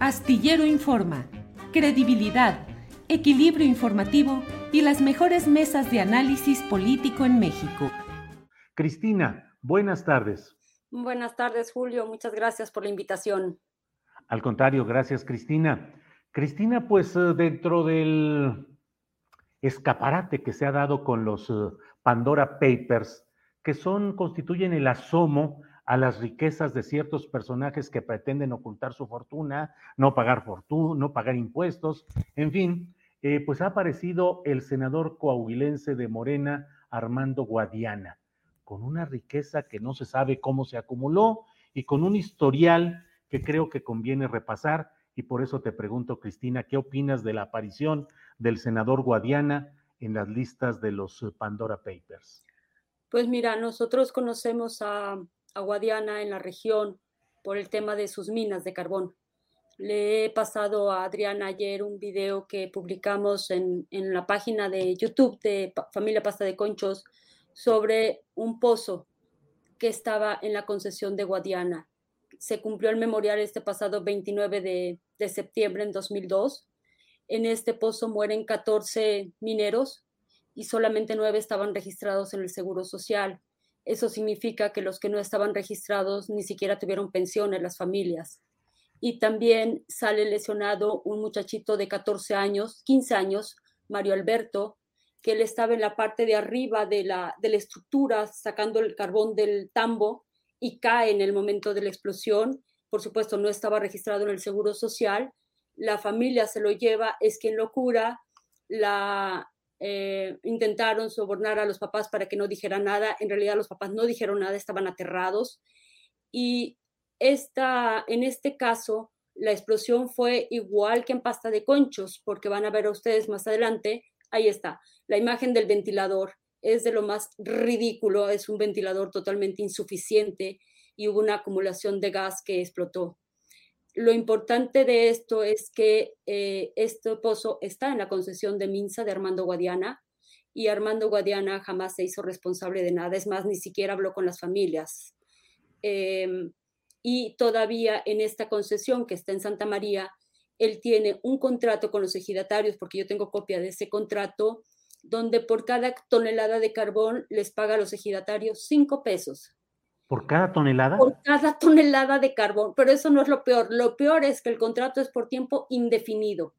Astillero Informa, credibilidad, equilibrio informativo y las mejores mesas de análisis político en México. Cristina, buenas tardes. Buenas tardes, Julio. Muchas gracias por la invitación. Al contrario, gracias, Cristina. Cristina, pues eh, dentro del escaparate que se ha dado con los eh, Pandora Papers, que son, constituyen el asomo a las riquezas de ciertos personajes que pretenden ocultar su fortuna, no pagar fortuna, no pagar impuestos, en fin, eh, pues ha aparecido el senador coahuilense de Morena, Armando Guadiana, con una riqueza que no se sabe cómo se acumuló y con un historial que creo que conviene repasar. Y por eso te pregunto, Cristina, ¿qué opinas de la aparición del senador Guadiana en las listas de los Pandora Papers? Pues mira, nosotros conocemos a, a Guadiana en la región por el tema de sus minas de carbón. Le he pasado a Adriana ayer un video que publicamos en, en la página de YouTube de Familia Pasta de Conchos sobre un pozo que estaba en la concesión de Guadiana. Se cumplió el memorial este pasado 29 de, de septiembre en 2002. En este pozo mueren 14 mineros y solamente 9 estaban registrados en el Seguro Social. Eso significa que los que no estaban registrados ni siquiera tuvieron pensión en las familias y también sale lesionado un muchachito de 14 años, 15 años, Mario Alberto, que él estaba en la parte de arriba de la, de la estructura sacando el carbón del tambo y cae en el momento de la explosión. Por supuesto, no estaba registrado en el Seguro Social. La familia se lo lleva, es quien lo cura. La, eh, intentaron sobornar a los papás para que no dijeran nada. En realidad los papás no dijeron nada, estaban aterrados. Y esta, en este caso, la explosión fue igual que en pasta de conchos, porque van a ver a ustedes más adelante, ahí está, la imagen del ventilador es de lo más ridículo, es un ventilador totalmente insuficiente y hubo una acumulación de gas que explotó. Lo importante de esto es que eh, este pozo está en la concesión de Minsa de Armando Guadiana y Armando Guadiana jamás se hizo responsable de nada, es más, ni siquiera habló con las familias. Eh, y todavía en esta concesión que está en Santa María, él tiene un contrato con los ejidatarios, porque yo tengo copia de ese contrato, donde por cada tonelada de carbón les paga a los ejidatarios cinco pesos. ¿Por cada tonelada? Por cada tonelada de carbón, pero eso no es lo peor. Lo peor es que el contrato es por tiempo indefinido.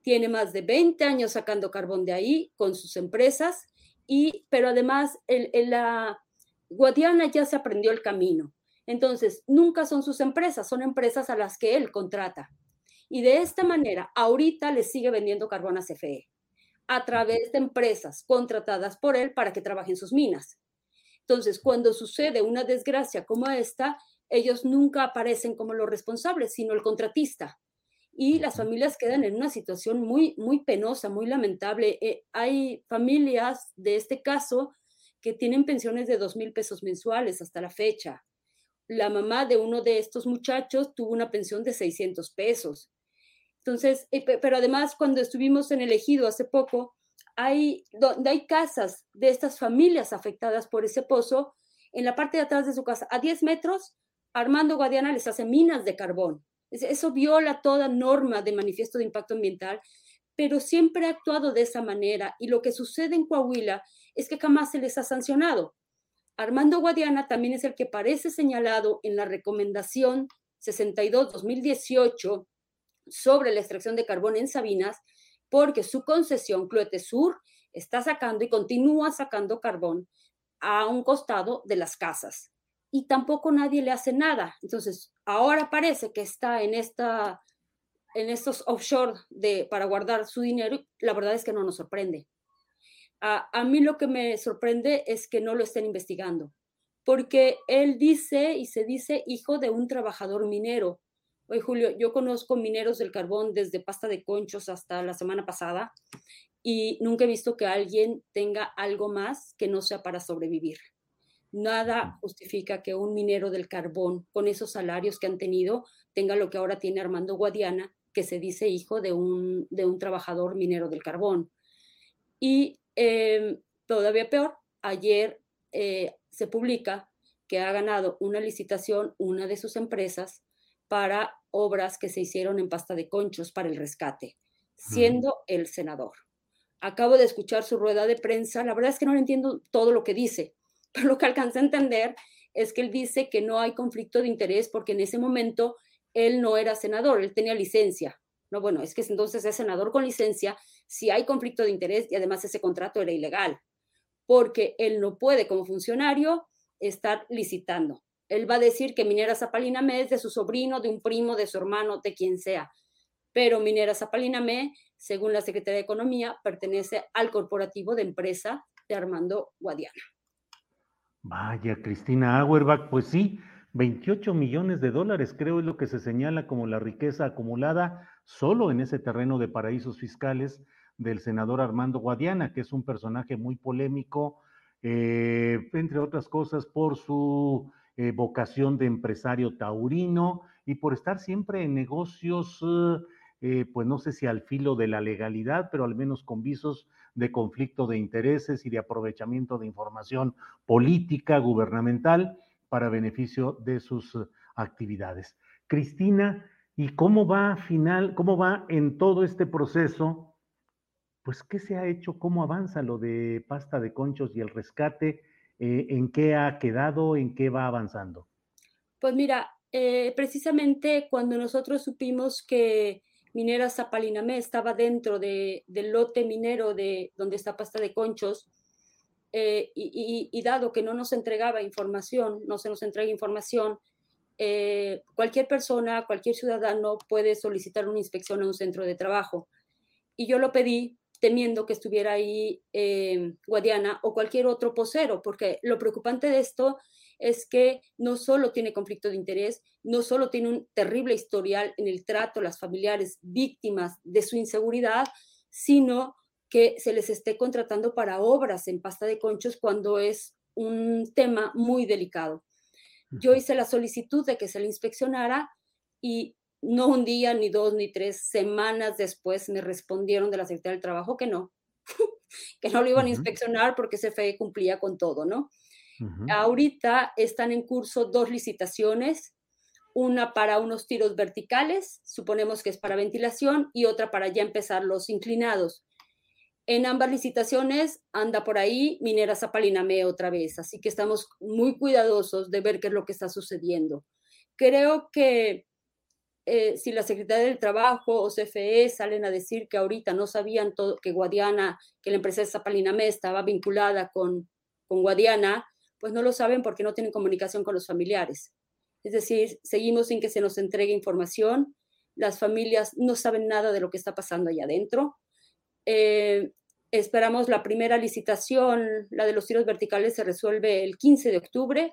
Tiene más de 20 años sacando carbón de ahí con sus empresas, y, pero además el, la Guadiana ya se aprendió el camino entonces, nunca son sus empresas, son empresas a las que él contrata. Y de esta manera, ahorita le sigue vendiendo carbón a CFE a través de empresas contratadas por él para que trabajen sus minas. Entonces, cuando sucede una desgracia como esta, ellos nunca aparecen como los responsables, sino el contratista. Y las familias quedan en una situación muy, muy penosa, muy lamentable. Eh, hay familias de este caso que tienen pensiones de dos mil pesos mensuales hasta la fecha la mamá de uno de estos muchachos tuvo una pensión de 600 pesos. Entonces, eh, pero además cuando estuvimos en el ejido hace poco, hay, donde hay casas de estas familias afectadas por ese pozo, en la parte de atrás de su casa, a 10 metros, Armando Guadiana les hace minas de carbón. Eso viola toda norma de manifiesto de impacto ambiental, pero siempre ha actuado de esa manera. Y lo que sucede en Coahuila es que jamás se les ha sancionado. Armando Guadiana también es el que parece señalado en la recomendación 62-2018 sobre la extracción de carbón en Sabinas, porque su concesión, Cloete Sur, está sacando y continúa sacando carbón a un costado de las casas. Y tampoco nadie le hace nada. Entonces, ahora parece que está en esta en estos offshore de, para guardar su dinero, la verdad es que no nos sorprende. A, a, mí lo que me sorprende es que no lo estén investigando, porque él dice y se dice hijo de un trabajador minero. Oye, Julio, yo conozco mineros del carbón desde pasta de conchos hasta la semana pasada y nunca he visto que alguien tenga algo más que no sea para sobrevivir. Nada justifica que un minero del carbón, con esos salarios que han tenido, tenga lo que ahora tiene Armando Guadiana, que se dice hijo de un, de un trabajador minero del carbón. Y eh, todavía peor, ayer eh, se publica que ha ganado una licitación una de sus empresas para obras que se hicieron en pasta de conchos para el rescate, siendo el senador. Acabo de escuchar su rueda de prensa, la verdad es que no entiendo todo lo que dice, pero lo que alcancé a entender es que él dice que no hay conflicto de interés porque en ese momento él no era senador, él tenía licencia. No, bueno, es que entonces es senador con licencia si hay conflicto de interés y además ese contrato era ilegal, porque él no puede como funcionario estar licitando. Él va a decir que Minera Zapalinamé es de su sobrino, de un primo, de su hermano, de quien sea. Pero Minera Zapalinamé según la Secretaría de Economía, pertenece al corporativo de empresa de Armando Guadiana. Vaya, Cristina Auerbach, pues sí, 28 millones de dólares creo es lo que se señala como la riqueza acumulada solo en ese terreno de paraísos fiscales del senador Armando Guadiana, que es un personaje muy polémico, eh, entre otras cosas por su eh, vocación de empresario taurino y por estar siempre en negocios eh, eh, pues no sé si al filo de la legalidad, pero al menos con visos de conflicto de intereses y de aprovechamiento de información política, gubernamental, para beneficio de sus actividades. Cristina, ¿y cómo va final, cómo va en todo este proceso? Pues, ¿qué se ha hecho? ¿Cómo avanza lo de pasta de conchos y el rescate? Eh, ¿En qué ha quedado? ¿En qué va avanzando? Pues mira, precisamente cuando nosotros supimos que minera Zapalinamé estaba dentro de, del lote minero de donde está pasta de conchos, eh, y, dado que no nos entregaba información, no se nos entrega información, eh, cualquier persona, cualquier ciudadano puede solicitar una inspección a un centro de trabajo. Y yo lo pedí temiendo que estuviera ahí eh, Guadiana o cualquier otro posero, porque lo preocupante de esto es que no solo tiene conflicto de interés, no solo tiene un terrible historial en el trato a las familiares víctimas de su inseguridad, sino que se les esté contratando para obras en pasta de conchos cuando es un tema muy delicado. Yo hice la solicitud de que se le inspeccionara y no un día, ni dos, ni tres semanas después me respondieron de la Secretaría del Trabajo que no, que no lo iban a inspeccionar porque CFE cumplía con todo, ¿no? Ahorita están en curso dos licitaciones, una para unos tiros verticales, suponemos que es para ventilación, y otra para ya empezar los inclinados. En ambas licitaciones anda por ahí Minera Zapaliname otra vez, así que estamos muy cuidadosos de ver qué es lo que está sucediendo. Creo que eh, si la Secretaría del Trabajo o CFE salen a decir que ahorita no sabían todo, que Guadiana, que la empresa de Zapaliname estaba vinculada con, con Guadiana, pues no lo saben porque no tienen comunicación con los familiares. Es decir, seguimos sin que se nos entregue información, las familias no saben nada de lo que está pasando allá adentro. Eh, esperamos la primera licitación, la de los tiros verticales se resuelve el 15 de octubre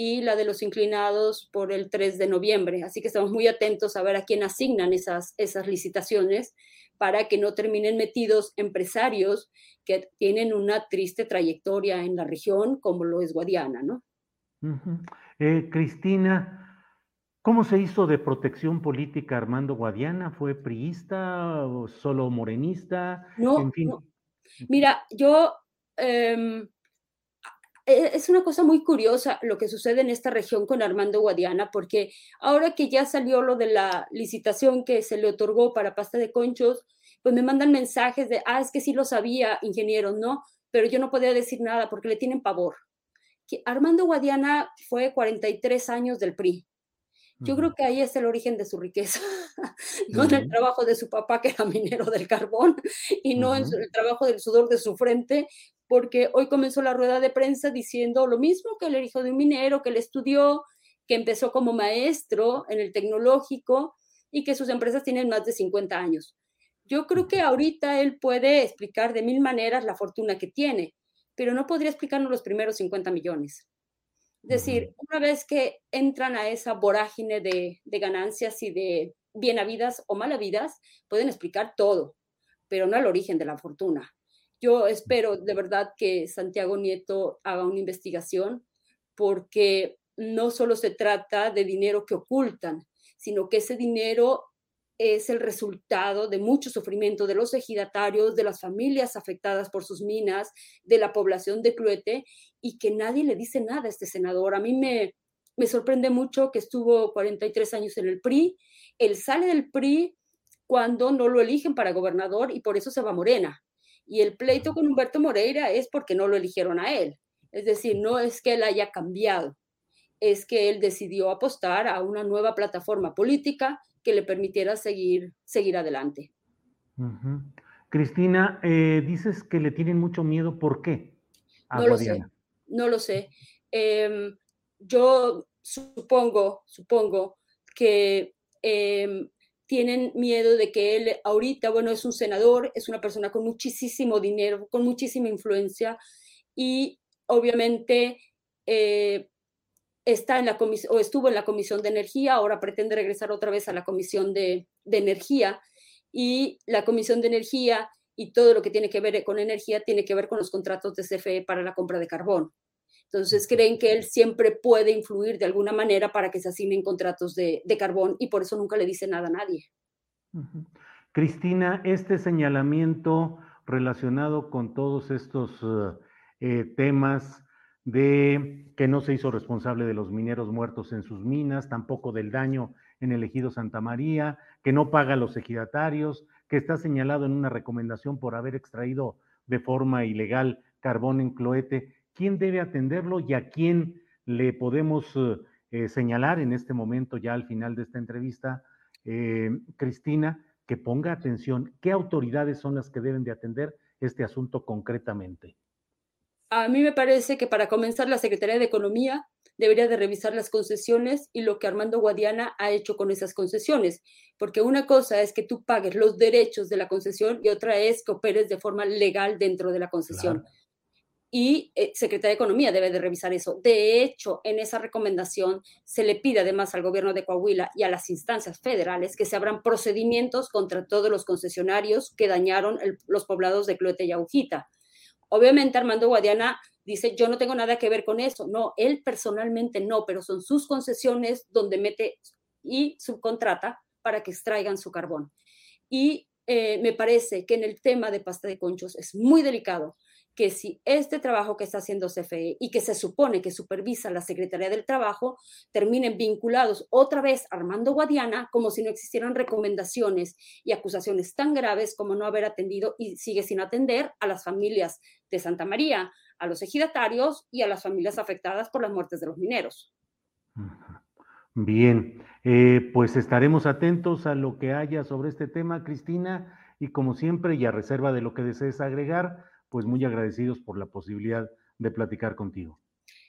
y la de los inclinados por el 3 de noviembre. Así que estamos muy atentos a ver a quién asignan esas, esas licitaciones para que no terminen metidos empresarios que tienen una triste trayectoria en la región, como lo es Guadiana, ¿no? Eh, Cristina, ¿cómo se hizo de protección política Armando Guadiana? ¿Fue priista o solo morenista? No, Mira, yo... Em, es una cosa muy curiosa lo que sucede en esta región con Armando Guadiana, porque ahora que ya salió lo de la licitación que se le otorgó para pasta de conchos, pues me mandan mensajes de, ah, es que sí lo sabía, ingeniero, ¿no? Pero yo no podía decir nada porque le tienen pavor. Que Armando Guadiana fue 43 años del PRI. Yo creo que ahí es el origen de su riqueza, no en el trabajo de su papá, que era minero del carbón, y no en el trabajo del sudor de su frente, porque hoy comenzó la rueda de prensa diciendo lo mismo que el hijo de un minero, que él estudió, que empezó como maestro en el tecnológico y que sus empresas tienen más de 50 años. Yo creo que ahorita él puede explicar de mil maneras la fortuna que tiene, pero no podría explicarnos los primeros 50 millones. Es decir, una vez que entran a esa vorágine de, ganancias y de bien habidas o mal habidas, pueden explicar todo, pero no el origen de la fortuna. Yo espero de verdad que Santiago Nieto haga una investigación porque no solo se trata de dinero que ocultan, sino que ese dinero es el resultado de mucho sufrimiento de los ejidatarios, de las familias afectadas por sus minas, de la población de Cluete, y que nadie le dice nada a este senador. A mí me, me sorprende mucho que estuvo 43 años en el PRI. Él sale del PRI cuando no lo eligen para gobernador y por eso se va a Morena. Y el pleito con Humberto Moreira es porque no lo eligieron a él. Es decir, no es que él haya cambiado, es que él decidió apostar a una nueva plataforma política que le permitiera seguir, seguir adelante. Cristina, eh, dices que le tienen mucho miedo, ¿por qué? no lo sé, no lo sé. Em, yo supongo, supongo que em, tienen miedo de que él ahorita, bueno, es un senador, es una persona con muchísimo dinero, con muchísima influencia y obviamente eh, está en la comisión o estuvo en la comisión de energía, ahora pretende regresar otra vez a la comisión de, energía y la comisión de energía y todo lo que tiene que ver con energía tiene que ver con los contratos de CFE para la compra de carbón. Entonces creen que él siempre puede influir de alguna manera para que se asignen contratos de, carbón y por eso nunca le dice nada a nadie. Cristina, este señalamiento relacionado con todos estos eh, temas de que no se hizo responsable de los mineros muertos en sus minas, tampoco del daño en el ejido Santa María, que no paga a los ejidatarios, que está señalado en una recomendación por haber extraído de forma ilegal carbón en cloete. ¿Quién debe atenderlo y a quién le podemos eh, señalar en este momento, ya al final de esta entrevista, eh, Cristina, que ponga atención? ¿Qué autoridades son las que deben de atender este asunto concretamente? a mí me parece que para comenzar la Secretaría de Economía debería de revisar las concesiones y lo que Armando Guadiana ha hecho con esas concesiones, porque una cosa es que tú pagues los derechos de la concesión y otra es que operes de forma legal dentro de la concesión. Y eh, Secretaría de Economía debe de revisar eso. De hecho, en esa recomendación se le pide además al gobierno de Coahuila y a las instancias federales que se abran procedimientos contra todos los concesionarios que dañaron los poblados de Cloete y Agujita Obviamente Armando Guadiana dice, yo no tengo nada que ver con eso. No, él personalmente no, pero son sus concesiones donde mete y subcontrata para que extraigan su carbón. Y eh, me parece que en el tema de pasta de conchos es muy delicado que si este trabajo que está haciendo CFE y que se supone que supervisa la Secretaría del Trabajo terminen vinculados otra vez a Armando Guadiana como si no existieran recomendaciones y acusaciones tan graves como no haber atendido y sigue sin atender a las familias de Santa María, a los ejidatarios y a las familias afectadas por las muertes de los mineros. Bien, eh, pues estaremos atentos a lo que haya sobre este tema, Cristina, y como siempre, y a reserva de lo que desees agregar, pues muy agradecidos por la posibilidad de platicar contigo.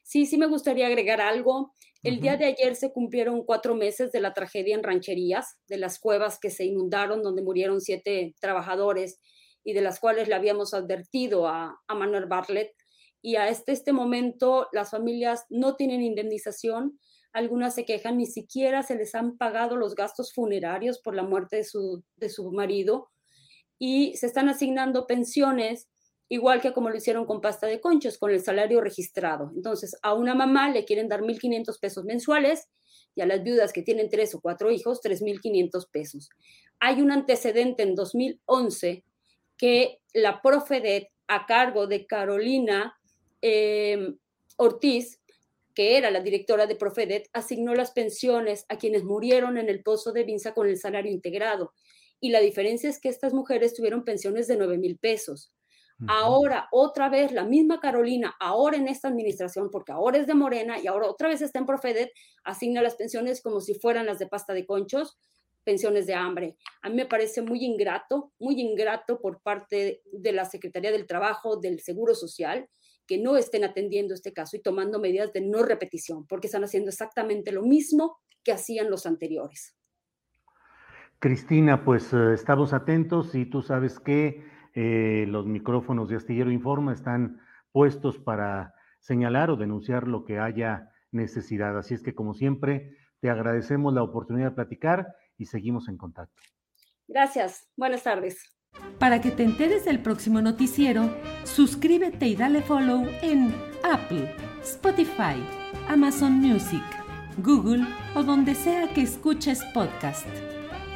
Sí, sí me gustaría agregar algo. El día de ayer se cumplieron cuatro meses de la tragedia en rancherías, de las cuevas que se inundaron, donde murieron siete trabajadores y de las cuales le habíamos advertido a, Manuel Bartlett. Y a este, este momento las familias no tienen indemnización, algunas se quejan, ni siquiera se les han pagado los gastos funerarios por la muerte de su, de su marido y se están asignando pensiones igual que como lo hicieron con pasta de conchos, con el salario registrado. Entonces, a una mamá le quieren dar 1.500 pesos mensuales y a las viudas que tienen tres o cuatro hijos, 3.500 pesos. Hay un antecedente en 2011 que la Profedet, a cargo de Carolina, em, Ortiz, que era la directora de Profedet, asignó las pensiones a quienes murieron en el pozo de Vinza con el salario integrado. Y la diferencia es que estas mujeres tuvieron pensiones de 9 mil pesos. Ahora, otra vez, la misma Carolina, ahora en esta administración, porque ahora es de Morena y ahora otra vez está en Profedet, asigna las pensiones como si fueran las de pasta de conchos, pensiones de hambre. A mí me parece muy ingrato, muy ingrato por parte de la Secretaría del Trabajo, del Seguro Social, que no estén atendiendo este caso y tomando medidas de no repetición, porque están haciendo exactamente lo mismo que hacían los anteriores. Cristina, pues eh, estamos atentos y tú sabes que eh, los micrófonos de Astillero Informa están puestos para señalar o denunciar lo que haya necesidad. Así es que, como siempre, te agradecemos la oportunidad de platicar y seguimos en contacto. Gracias. Buenas tardes. Para que te enteres del próximo noticiero, suscríbete y dale follow en Apple, Spotify, Amazon Music, Google o donde sea que escuches podcast.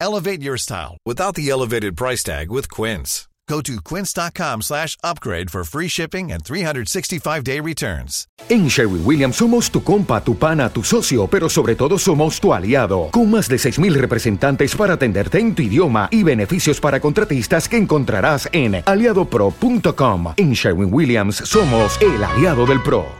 Elevate your style without the elevated price tag with Quince. Go to quince.com slash upgrade for free shipping and 365-day returns. En Sherwin Williams somos tu compa, tu pana, tu socio, pero sobre todo somos tu aliado. Con más de 6,000 representantes para atenderte en tu idioma y beneficios para contratistas que encontrarás en aliadopro.com. En Sherwin Williams somos el aliado del PRO.